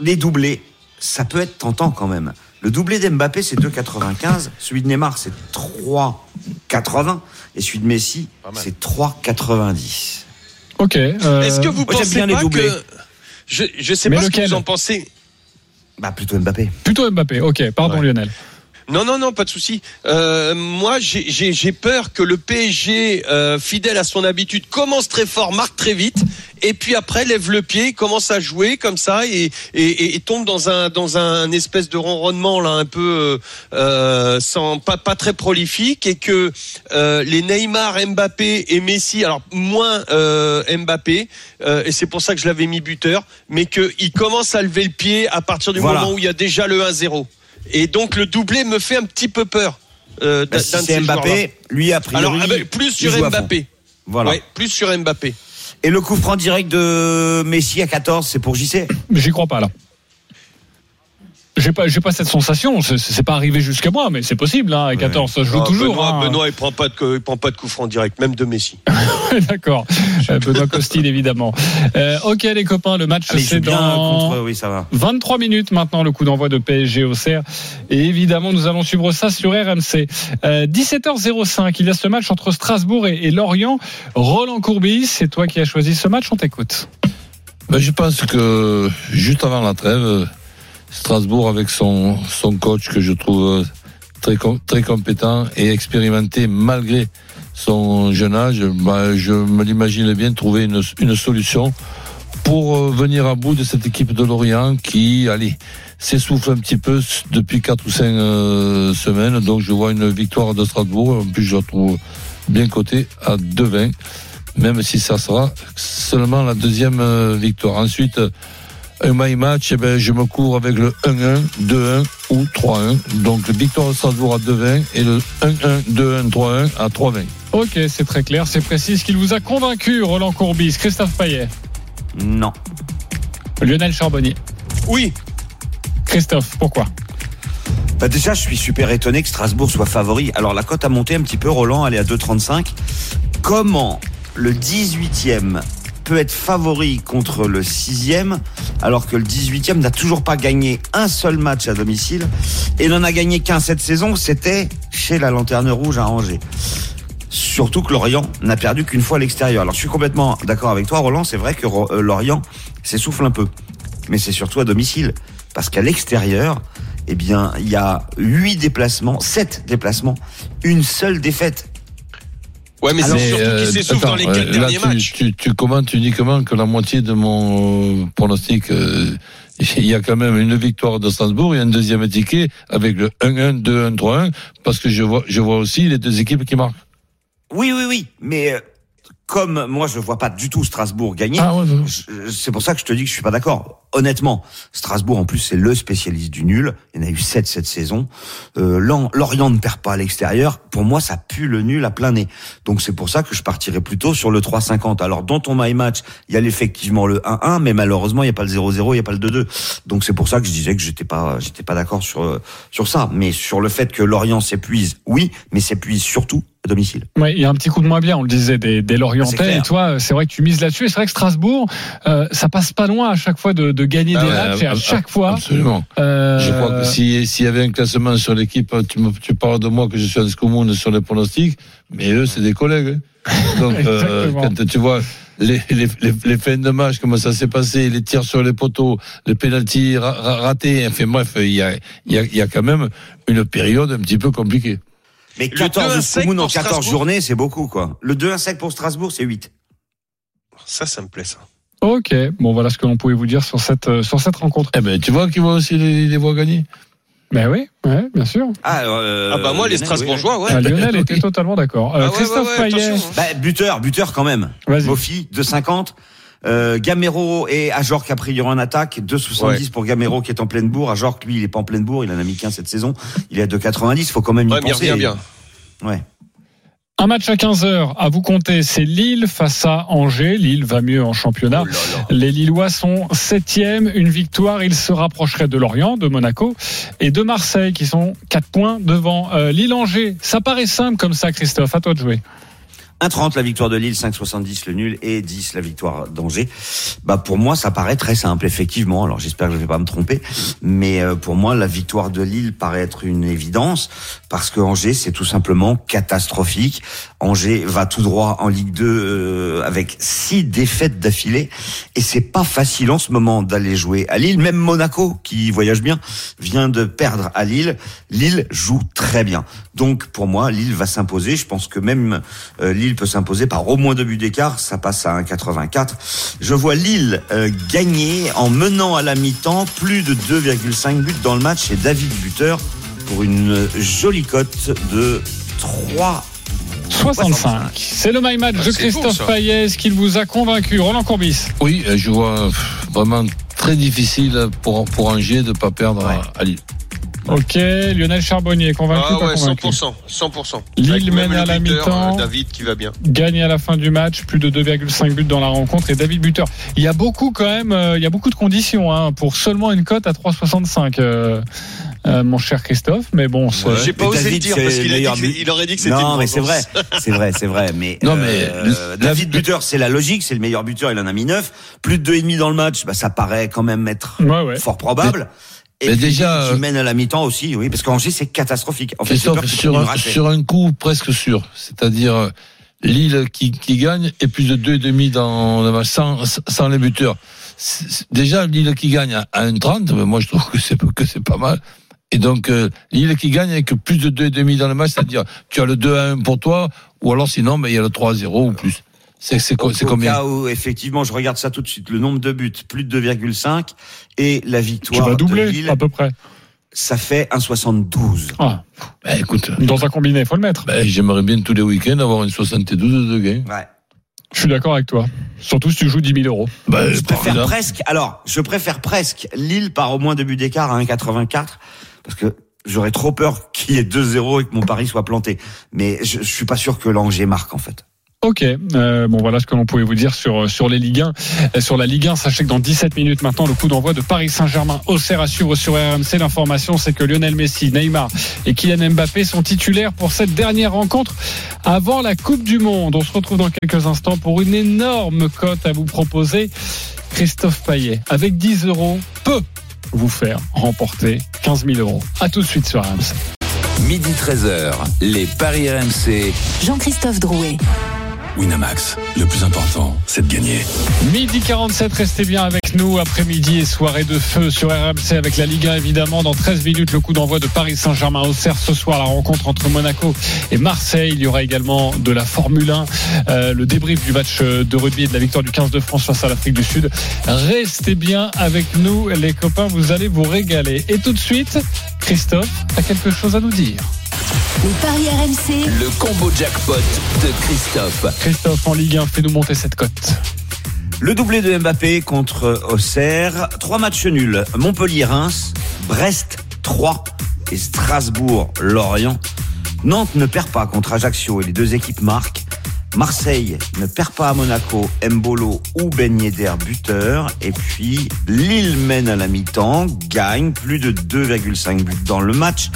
les doublés, ça peut être tentant quand même. Le doublé d'Mbappé, c'est 2,95. Celui de Neymar, c'est 3,80. Et celui de Messi, c'est 3,90. Ok. euh, Est-ce que vous moi, pensez bien pas que je je sais Mais pas ce que vous en pensez. Bah, plutôt Mbappé. Plutôt Mbappé. Ok, pardon Ouais. Lionel. Non, non, non, pas de souci. Euh, moi, j'ai peur que le PSG, euh, fidèle à son habitude, commence très fort, marque très vite, et puis après lève le pied, commence à jouer comme ça et, et, et- et tombe dans un dans un espèce de ronronnement là, un peu euh, euh, sans pas pas très prolifique, et que euh, les Neymar, Mbappé et Messi, alors moins euh, Mbappé, et c'est pour ça que je l'avais mis buteur, mais qu'il commence à lever le pied à partir du Voilà. moment où il y a déjà le 1-0. Et donc le doublé me fait un petit peu peur. Euh, Bah, si c'est ces Mbappé, lui, a priori. Alors ah ben, plus il sur. Mbappé. Voilà. Ouais, plus sur Mbappé. Et le coup franc direct de Messi à 14, c'est pour JC j'y crois pas là. J'ai pas, j'ai pas cette sensation. C'est- pas arrivé jusqu'à moi, mais c'est possible. Hein. À 14, ça se joue Ah, toujours. Benoît, hein. Benoît, il prend pas de il prend pas de coup franc direct, même de Messi. (laughs) D'accord. Euh, Benoît Costil, évidemment. Euh, ok, les copains, le match c'est dans contre. Oui, ça va. 23 minutes maintenant, le coup d'envoi de PSG au CER. Et évidemment, nous allons suivre ça sur RMC. Euh, 17h05, il y a ce match entre Strasbourg et, et Lorient. Roland Courbis, c'est toi qui as choisi ce match, on t'écoute. Ben, je pense que juste avant la trêve, euh, Strasbourg avec son, son coach que je trouve euh, très, très compétent et expérimenté malgré son jeune âge, ben, je me l'imaginais bien trouver une, une solution pour euh, venir à bout de cette équipe de Lorient qui, allez, s'essouffle un petit peu depuis 4 ou 5 semaines. Donc je vois une victoire de Strasbourg. En plus, je la trouve bien cotée à 2,20 même si ça sera seulement la deuxième euh, victoire. Ensuite, euh, un my match, eh ben, je me cours avec le 1-1, 2-1 ou 3-1. Donc, le victoire de Strasbourg à 2-20 et le 1-1, 2-1, 3-1 à 3-20. Ok, c'est très clair, c'est précis. Ce qu'il vous a convaincu, Roland Courbis, Christophe Payet, Non. Lionel Charbonnier. Oui. Christophe, pourquoi? Bah déjà, je suis super étonné que Strasbourg soit favori. Alors la cote a monté un petit peu, Roland, elle est à 2,35. Comment le 18e peut être favori contre le 6e alors que le 18e n'a toujours pas gagné un seul match à domicile et n'en a gagné qu'un cette saison, c'était chez la Lanterne Rouge à Angers. Surtout que Lorient n'a perdu qu'une fois à l'extérieur. Alors je suis complètement d'accord avec toi, Roland. C'est vrai que euh, Lorient s'essouffle un peu, mais c'est surtout à domicile, parce qu'à l'extérieur, eh bien, il y a huit déplacements, sept déplacements, une seule défaite. Ouais, mais c'est surtout euh, qu'il s'essouffle dans les euh, quatre là, derniers tu, matchs. Tu, tu commentes uniquement que la moitié de mon euh, pronostic. euh, (laughs) il y a quand même une victoire de Strasbourg et un deuxième ticket avec le 1-1, 2-1, 3-1, parce que je vois, je vois aussi les deux équipes qui marquent. Oui, oui, oui, mais euh, comme moi, je vois pas du tout Strasbourg gagner. Ah ouais, C'est pour ça que je te dis que je suis pas d'accord. Honnêtement, Strasbourg en plus c'est le spécialiste du nul. Il y en a eu sept cette saison. Euh, Lorient ne perd pas à l'extérieur. Pour moi, ça pue le nul à plein nez. Donc c'est pour ça que je partirais plutôt sur le 3,50. Alors dans ton my match, il y a effectivement le 1-1, mais malheureusement il y a pas le 0-0, il y a pas le 2-2. Donc c'est pour ça que je disais que j'étais pas, j'étais pas d'accord sur euh, sur ça. Mais sur le fait que Lorient s'épuise, oui, mais s'épuise surtout à domicile. Oui, il y a un petit coup de moins bien, on le disait, des, des Lorientais. Et toi, c'est vrai que tu mises là-dessus. Et c'est vrai que Strasbourg, euh, ça passe pas loin à chaque fois de, de gagner Ah des ouais, matchs. Et à ab- chaque fois, Absolument. euh, Je crois que si- s'il y avait un classement sur l'équipe, tu, me, tu parles de moi que je suis à commun sur les pronostics, mais eux, c'est des collègues. hein. Donc, (laughs) euh, quand tu vois les, les, les, les fins de match, comment ça s'est passé, les tirs sur les poteaux, les pénalties ra- ra- ratés. Enfin bref, il y a, il y, a, il y a quand même une période un petit peu compliquée. Mais Le 14 2-1 sec Koumoun en pour 14 Strasbourg. journées, c'est beaucoup, quoi. Le 2-1 sec pour Strasbourg, c'est 8. Ça, ça me plaît, ça. Ok, bon voilà ce que l'on pouvait vous dire sur cette, euh, sur cette rencontre. Eh ben, tu vois qu'ils vont aussi les, les voix gagner. Ben oui, ouais, bien sûr. Ah, euh, Ah bah moi, les Lionel, Strasbourgeois, ouais. Ah, Lionel était (laughs) totalement d'accord. Euh, Ah ouais, Christophe ouais, ouais, Payet, hein. Bah, buteur, buteur quand même. Vas-y. Mofi, 2,50. Euh, Gamero et Ajorc a priori en attaque, 2,70 pour Gamero qui est en pleine bourre. Ajorc, lui, il est pas en pleine bourre, il en a mis qu'un cette saison. Il est à 2,90, faut quand même y Ouais, penser. revient bien. Ouais. un match à 15h à vous compter, c'est Lille face à Angers. Lille va mieux en championnat. Oh là là. Les Lillois sont septième, une victoire, ils se rapprocheraient de Lorient, de Monaco et de Marseille qui sont quatre points devant euh, Lille-Angers. Ça paraît simple comme ça, Christophe, à toi de jouer. 1,30 la victoire de Lille, 5,70 le nul et 10 la victoire d'Angers. Bah pour moi ça paraît très simple effectivement. Alors j'espère que je vais pas me tromper, mais euh, pour moi la victoire de Lille paraît être une évidence parce que Angers c'est tout simplement catastrophique. Angers va tout droit en Ligue 2 euh, avec six défaites d'affilée et c'est pas facile en ce moment d'aller jouer à Lille. Même Monaco qui voyage bien vient de perdre à Lille. Lille joue très bien. Donc pour moi Lille va s'imposer. Je pense que même euh, Lille peut s'imposer par au moins deux buts d'écart. Ça passe à 1,84. Je vois Lille euh, gagner en menant à la mi-temps plus de 2,5 buts dans le match et David buteur pour une jolie cote de 3 65. C'est le my match Ah, de Christophe. Est-ce qu'il vous a convaincu Roland Courbis Oui, euh, je vois euh, vraiment très difficile pour, pour Angers de ne pas perdre Ouais. à Lille. Ok, Lionel Charbonnier, convaincu Ah pas ouais, convaincu 100%. 100%. Lille mène à la mi-temps. euh, David qui va bien. gagne à la fin du match, plus de 2,5 buts dans la rencontre et David Buteur. Il y a beaucoup quand même, euh, il y a beaucoup de conditions hein, pour seulement une cote à 3,65, euh, euh, mon cher Christophe. Mais bon, c'est- J'ai pas osé le David, dire parce qu'il aurait dit que c'était Non, mais c'est vrai, c'est vrai, c'est vrai. Mais, (laughs) Non, mais euh, David buteur, c'est la logique, c'est le meilleur buteur, il en a mis 9. Plus de deux et demi dans le match, bah, ça paraît quand même être ouais, ouais. fort probable. Et mais puis, déjà, tu euh, mènes à la mi-temps aussi, oui, parce qu'Angers c'est catastrophique. En fait, sur, un, sur un coup presque sûr, c'est-à-dire euh, Lille qui, qui gagne et plus de deux et demi dans le match sans, sans les buteurs. Déjà Lille qui gagne à à 1,30, mais moi je trouve que c'est que c'est pas mal. Et donc euh, Lille qui gagne avec plus de deux et demi dans le match, c'est-à-dire tu as le 2 à 1 pour toi, ou alors sinon mais il y a le 3 à 0 ou plus. C'est combien cas où, effectivement, je regarde ça tout de suite, le nombre de buts, plus de 2,5 et la tu victoire vas de doubler Lille, à peu près. ça fait 1,72. Ah, Ben, Écoute, dans un combiné, faut le mettre. ben, j'aimerais bien tous les week-ends avoir une 72 de gain. Ouais. Je suis d'accord avec toi. Surtout si tu joues 10 000 euros. Ben, Je préfère presque, alors, je préfère presque Lille par au moins deux buts d'écart à 1,84 parce que j'aurais trop peur qu'il y ait 2-0 et que mon pari soit planté. Mais je, je suis pas sûr que l'Angers marque, en fait. Ok, euh, bon voilà ce que l'on pouvait vous dire sur sur les Ligue 1. Euh, Sur la Ligue 1, sachez que dans 17 minutes maintenant, le coup d'envoi de Paris Saint-Germain Auxerre à suivre sur RMC. L'information, c'est que Lionel Messi, Neymar et Kylian Mbappé sont titulaires pour cette dernière rencontre avant la Coupe du Monde. On se retrouve dans quelques instants pour une énorme cote à vous proposer. Christophe Payet, avec 10 euros, peut vous faire remporter 15 000 euros. À tout de suite sur RMC. Midi 13h, les Paris RMC. Jean-Christophe Drouet. Winamax, le plus important, c'est de gagner. Midi 47, restez bien avec nous. Après-midi et soirée de feu sur RMC avec la Ligue 1 évidemment. Dans 13 minutes, le coup d'envoi de Paris Saint-Germain Auxerre ce soir. La rencontre entre Monaco et Marseille. Il y aura également de la Formule 1, euh, le débrief du match de rugby et de la victoire du 15 de France face à l'Afrique du Sud. Restez bien avec nous, les copains. Vous allez vous régaler. Et tout de suite, Christophe a quelque chose à nous dire. Les paris RMC. Le combo jackpot de Christophe. Christophe en Ligue 1, fais-nous monter cette cote. Le doublé de Mbappé contre Auxerre. Trois matchs nuls. Montpellier-Reims, Brest 3 et Strasbourg-Lorient. Nantes ne perd pas contre Ajaccio et les deux équipes marquent. Marseille ne perd pas à Monaco, Mbolo ou Ben Yedder buteur. Et puis Lille mène à la mi-temps, gagne plus de 2,5 buts dans le match.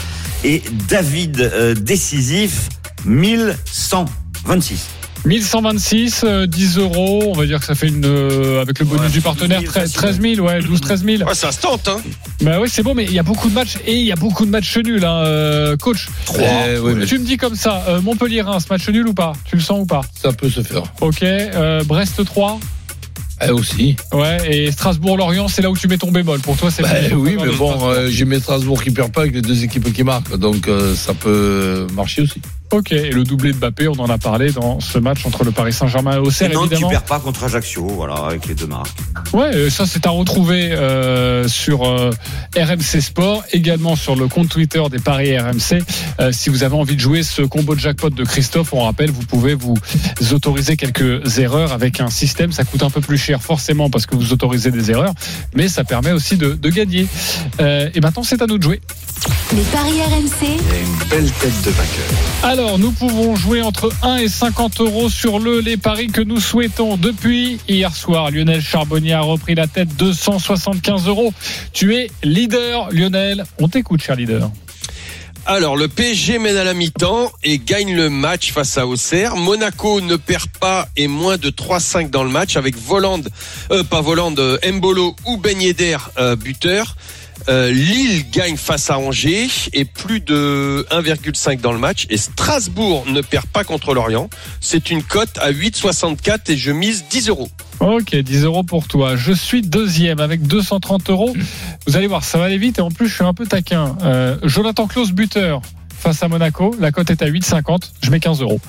Et David euh, décisif, 1126. 1126, euh, 10 euros. On va dire que ça fait une, euh, avec le bonus Ouais, du partenaire, 12 000, 13, 13 000, ouais, 12, 13 000. Ouais, ça se tente, hein. Bah oui, c'est bon, mais il y a beaucoup de matchs et il y a beaucoup de matchs nuls, hein, euh, coach. Eh oui, mais Tu me dis comme ça, euh, Montpellier-Reims, match nul ou pas? Tu le sens ou pas? Ça peut se faire. Ok, euh, Brest 3, Eh aussi. ouais, et Strasbourg-Lorient, c'est là où tu mets ton bémol. Pour toi, c'est le- oui, mais bon, euh, j'ai mis Strasbourg qui perd pas avec les deux équipes qui marquent. Donc euh, ça peut marcher aussi. Ok, et le doublé de Mbappé, on en a parlé dans ce match entre le Paris Saint-Germain et Et Auxerre, Nantes qui évidemment. perd pas contre Ajaccio, voilà, avec les deux marques. Ouais, euh, ça c'est à retrouver euh, sur euh, RMC Sport, également sur le compte Twitter des Paris RMC. Euh, si vous avez envie de jouer ce combo de jackpot de Christophe, on rappelle, vous pouvez vous autoriser quelques erreurs avec un système. Ça coûte un peu plus cher forcément parce que vous autorisez des erreurs, mais ça permet aussi de, de gagner. Euh, et maintenant c'est à nous de jouer. Les paris RMC, une belle tête de vainqueur. Alors, nous pouvons jouer entre 1 et 50 euros sur le les paris que nous souhaitons. Depuis hier soir, Lionel Charbonnier a repris la tête 275 euros. Tu es leader, Lionel. On t'écoute, cher leader. Alors, le PSG mène à la mi-temps et gagne le match face à Auxerre. Monaco ne perd pas et moins de 3-5 dans le match avec Voland, euh, pas Voland, euh, Mbolo ou Ben euh, buteur. Euh, Lille gagne face à Angers et plus de 1,5 dans le match. Et Strasbourg ne perd pas contre Lorient. C'est une cote à 8,64 et je mise 10 euros. Ok, 10 euros pour toi. Je suis deuxième avec 230 euros. Vous allez voir, ça va aller vite et en plus, je suis un peu taquin. Euh, Jonathan Klaus, buteur. Face à Monaco, la cote est à 8,50. Je mets 15 euros.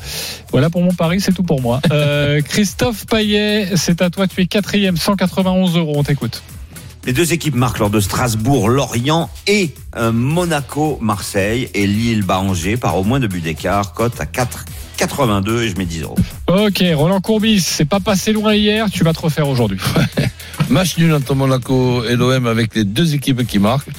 Voilà pour mon pari, c'est tout pour moi. Euh, (laughs) Christophe Payet, c'est à toi. Tu es quatrième, 191 euros. On t'écoute. Les deux équipes marquent lors de Strasbourg, Lorient et euh, Monaco, Marseille et Lille, bat Angers par au moins deux buts d'écart. Cote à 4,82 et je mets 10 euros. Ok, Roland Courbis, c'est pas passé loin hier, tu vas te refaire aujourd'hui. (laughs) Match nul entre Monaco et l'OM avec les deux équipes qui marquent.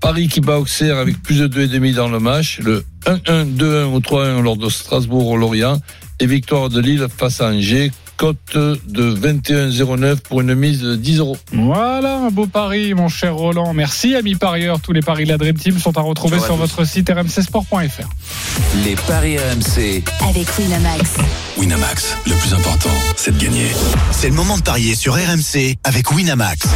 Paris qui bat Auxerre avec plus de 2,5 dans le match. Le 1-1, 2-1 ou 3-1 lors de Strasbourg-Lorient. Et victoire de Lille face à Angers. Cote de 21,09 pour une mise de 10 euros. Voilà, un beau pari, mon cher Roland. Merci, amis parieurs. Tous les paris de la Dream Team sont à retrouver sur votre site rmcsport.fr. Les paris RMC. avec Winamax. Winamax, le plus important, c'est de gagner. C'est le moment de parier sur RMC avec Winamax.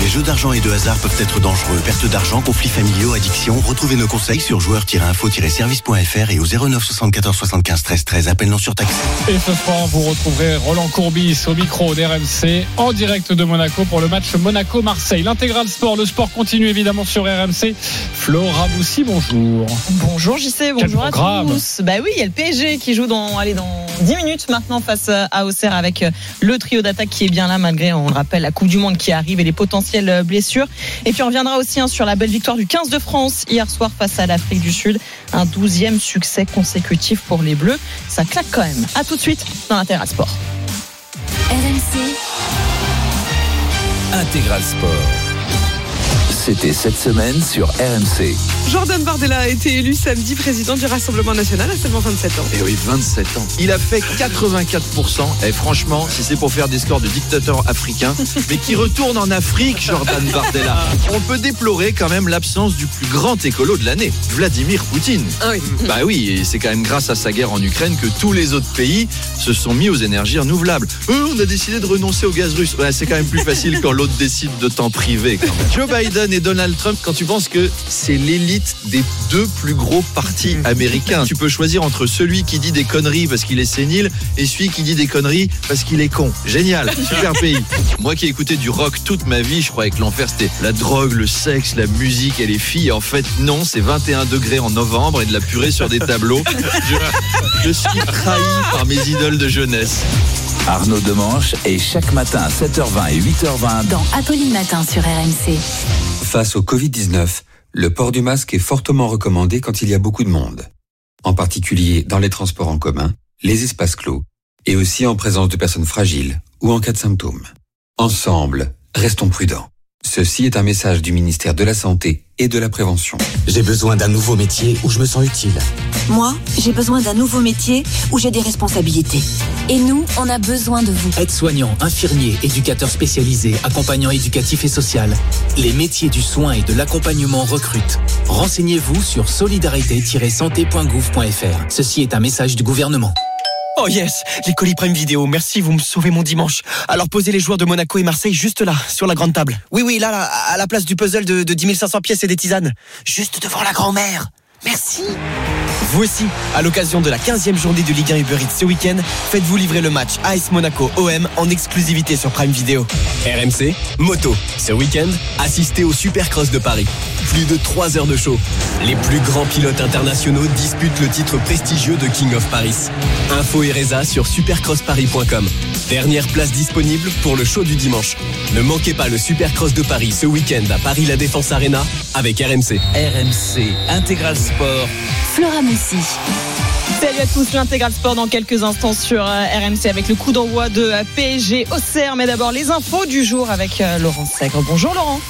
Les jeux d'argent et de hasard peuvent être dangereux. Perte d'argent, conflits familiaux, addiction. Retrouvez nos conseils sur joueurs-info-service.fr et au 09 74 75 13 13. Appel non surtaxé. Et ce soir, vous retrouverez Roland Courbis au micro d'RMC en direct de Monaco pour le match Monaco-Marseille. L'intégral sport, le sport continue évidemment sur RMC. Flora Boussi, bonjour. Bonjour JC, bonjour à tous. Bah oui, il y a le PSG qui joue dans, allez, dans 10 minutes maintenant face à Auxerre avec le trio d'attaque qui est bien là malgré, on le rappelle, la Coupe du Monde qui arrive et les potentielles blessures. Et puis on reviendra aussi hein, sur la belle victoire du 15 de France hier soir face à l'Afrique du Sud. Un douzième succès consécutif pour les Bleus. Ça claque quand même. À tout de suite dans l'intégral sport. Intégral Sport. C'était cette semaine sur RMC. Jordan Bardella a été élu samedi président du Rassemblement national à seulement 27 ans. Et Eh oui, 27 ans. Il a fait 84%. Et franchement, si c'est pour faire des scores de dictateur africain, (laughs) mais qui retourne en Afrique, Jordan Bardella. On peut déplorer quand même l'absence du plus grand écolo de l'année, Vladimir Poutine. Ah oui. (laughs) Bah oui, et c'est quand même grâce à sa guerre en Ukraine que tous les autres pays se sont mis aux énergies renouvelables. Eux, on a décidé de renoncer au gaz russe. Ouais, c'est quand même plus facile quand l'autre décide de t'en priver. Quand même. (laughs) Joe Biden et Donald Trump, quand tu penses que c'est l'élite des deux plus gros partis américains, tu peux choisir entre celui qui dit des conneries parce qu'il est sénile et celui qui dit des conneries parce qu'il est con. Génial, (laughs) super pays. Moi qui ai écouté du rock toute ma vie, je croyais que l'enfer c'était la drogue, le sexe, la musique et les filles. En fait, non, c'est 21 degrés en novembre et de la purée sur des tableaux. Je, je suis trahi par mes idoles de jeunesse. Arnaud Demanche est chaque matin à 7h20 et 8h20 dans Apolline Matin sur RMC. Face au Covid-19, le port du masque est fortement recommandé quand il y a beaucoup de monde, en particulier dans les transports en commun, les espaces clos, et aussi en présence de personnes fragiles ou en cas de symptômes. Ensemble, restons prudents. Ceci est un message du ministère de la Santé et de la Prévention. J'ai besoin d'un nouveau métier où je me sens utile. Moi, j'ai besoin d'un nouveau métier où j'ai des responsabilités. Et nous, on a besoin de vous. Aide-soignant, infirmier, éducateur spécialisé, accompagnant éducatif et social. Les métiers du soin et de l'accompagnement recrutent. Renseignez-vous sur solidarité-santé.gouv.fr. Ceci est un message du gouvernement. Oh yes, les colis Prime Vidéo, merci, vous me sauvez mon dimanche. Alors posez les joueurs de Monaco et Marseille juste là, sur la grande table. Oui, oui, là, là à la place du puzzle de, de 10 500 pièces et des tisanes. Juste devant la grand-mère. Merci. Vous aussi, à l'occasion de la 15e journée de Ligue 1 Uber Eats ce week-end, faites-vous livrer le match AS Monaco OM en exclusivité sur Prime Video. RMC, moto. Ce week-end, assistez au Supercross de Paris. Plus de 3 heures de show. Les plus grands pilotes internationaux disputent le titre prestigieux de King of Paris. Info et sur supercrossparis.com. Dernière place disponible pour le show du dimanche. Ne manquez pas le Supercross de Paris ce week-end à Paris La Défense Arena avec RMC. RMC, intégral sport. Flora Messi. Salut à tous, l'intégral sport dans quelques instants sur euh, RMC avec le coup d'envoi de euh, PSG Auxerre. Mais d'abord les infos du jour avec euh, Laurent Sègre. Bonjour Laurent.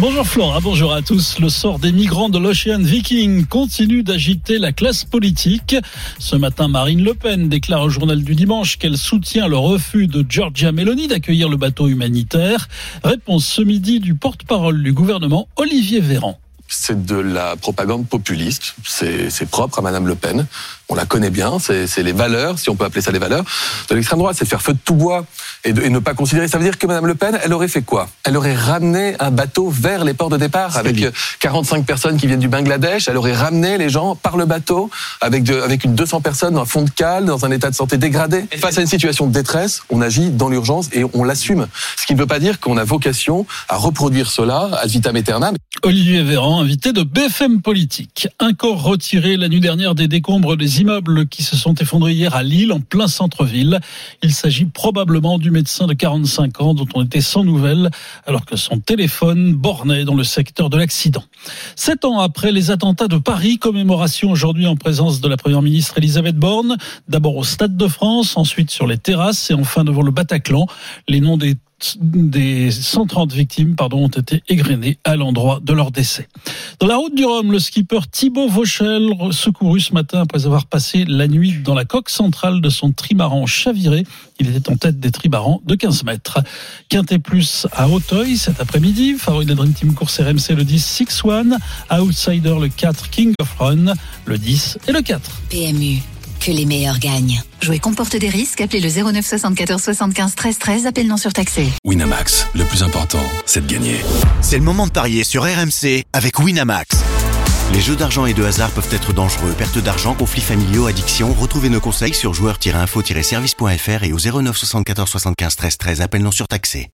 Bonjour Flora, bonjour à tous. Le sort des migrants de l'Ocean Viking continue d'agiter la classe politique. Ce matin, Marine Le Pen déclare au journal du dimanche qu'elle soutient le refus de Giorgia Meloni d'accueillir le bateau humanitaire. Réponse ce midi du porte-parole du gouvernement, Olivier Véran c'est de la propagande populiste. C'est propre à Madame Le Pen. On la connaît bien. C'est les valeurs, si on peut appeler ça les valeurs, de l'extrême droite. C'est de faire feu de tout bois et, de, et, ne pas considérer. Ça veut dire que Madame Le Pen, elle aurait fait quoi? Elle aurait ramené un bateau vers les ports de départ avec 45 personnes qui viennent du Bangladesh. Elle aurait ramené les gens par le bateau avec, de, avec une 200 personnes dans un fond de cale, dans un état de santé dégradé. Face à une situation de détresse, on agit dans l'urgence et on l'assume. Ce qui ne veut pas dire qu'on a vocation à reproduire cela ad vitam aeternam. Olivier Véran, invité de BFM Politique. Un corps retiré la nuit dernière des décombres des immeubles qui se sont effondrés hier à Lille, en plein centre-ville. Il s'agit probablement du médecin de 45 ans dont on était sans nouvelles alors que son téléphone bornait dans le secteur de l'accident. Sept ans après les attentats de Paris, commémoration aujourd'hui en présence de la première ministre Elisabeth Borne, d'abord au Stade de France, ensuite sur les terrasses et enfin devant le Bataclan. Les noms des des 130 victimes pardon, ont été égrenées à l'endroit de leur décès. Dans la route du Rhum, le skipper Thibaut Vauchel, secouru ce matin après avoir passé la nuit dans la coque centrale de son trimaran chaviré. Il était en tête des trimarans de 15 mètres. Quintet plus à Auteuil cet après-midi. Favori de Dream Team course RMC le 10 6 One. Outsider le 4 King of Run. Le 10 et le 4. PMU que les meilleurs gagnent. Jouer comporte des risques. Appelez le 09 74 75 13 13. Appel non surtaxé. Winamax, le plus important, c'est de gagner. C'est le moment de parier sur RMC avec Winamax. Les jeux d'argent et de hasard peuvent être dangereux. Perte d'argent, conflits familiaux, addiction. Retrouvez nos conseils sur joueurs-info-service.fr et au 09 74 75 13 13. Appel non surtaxé.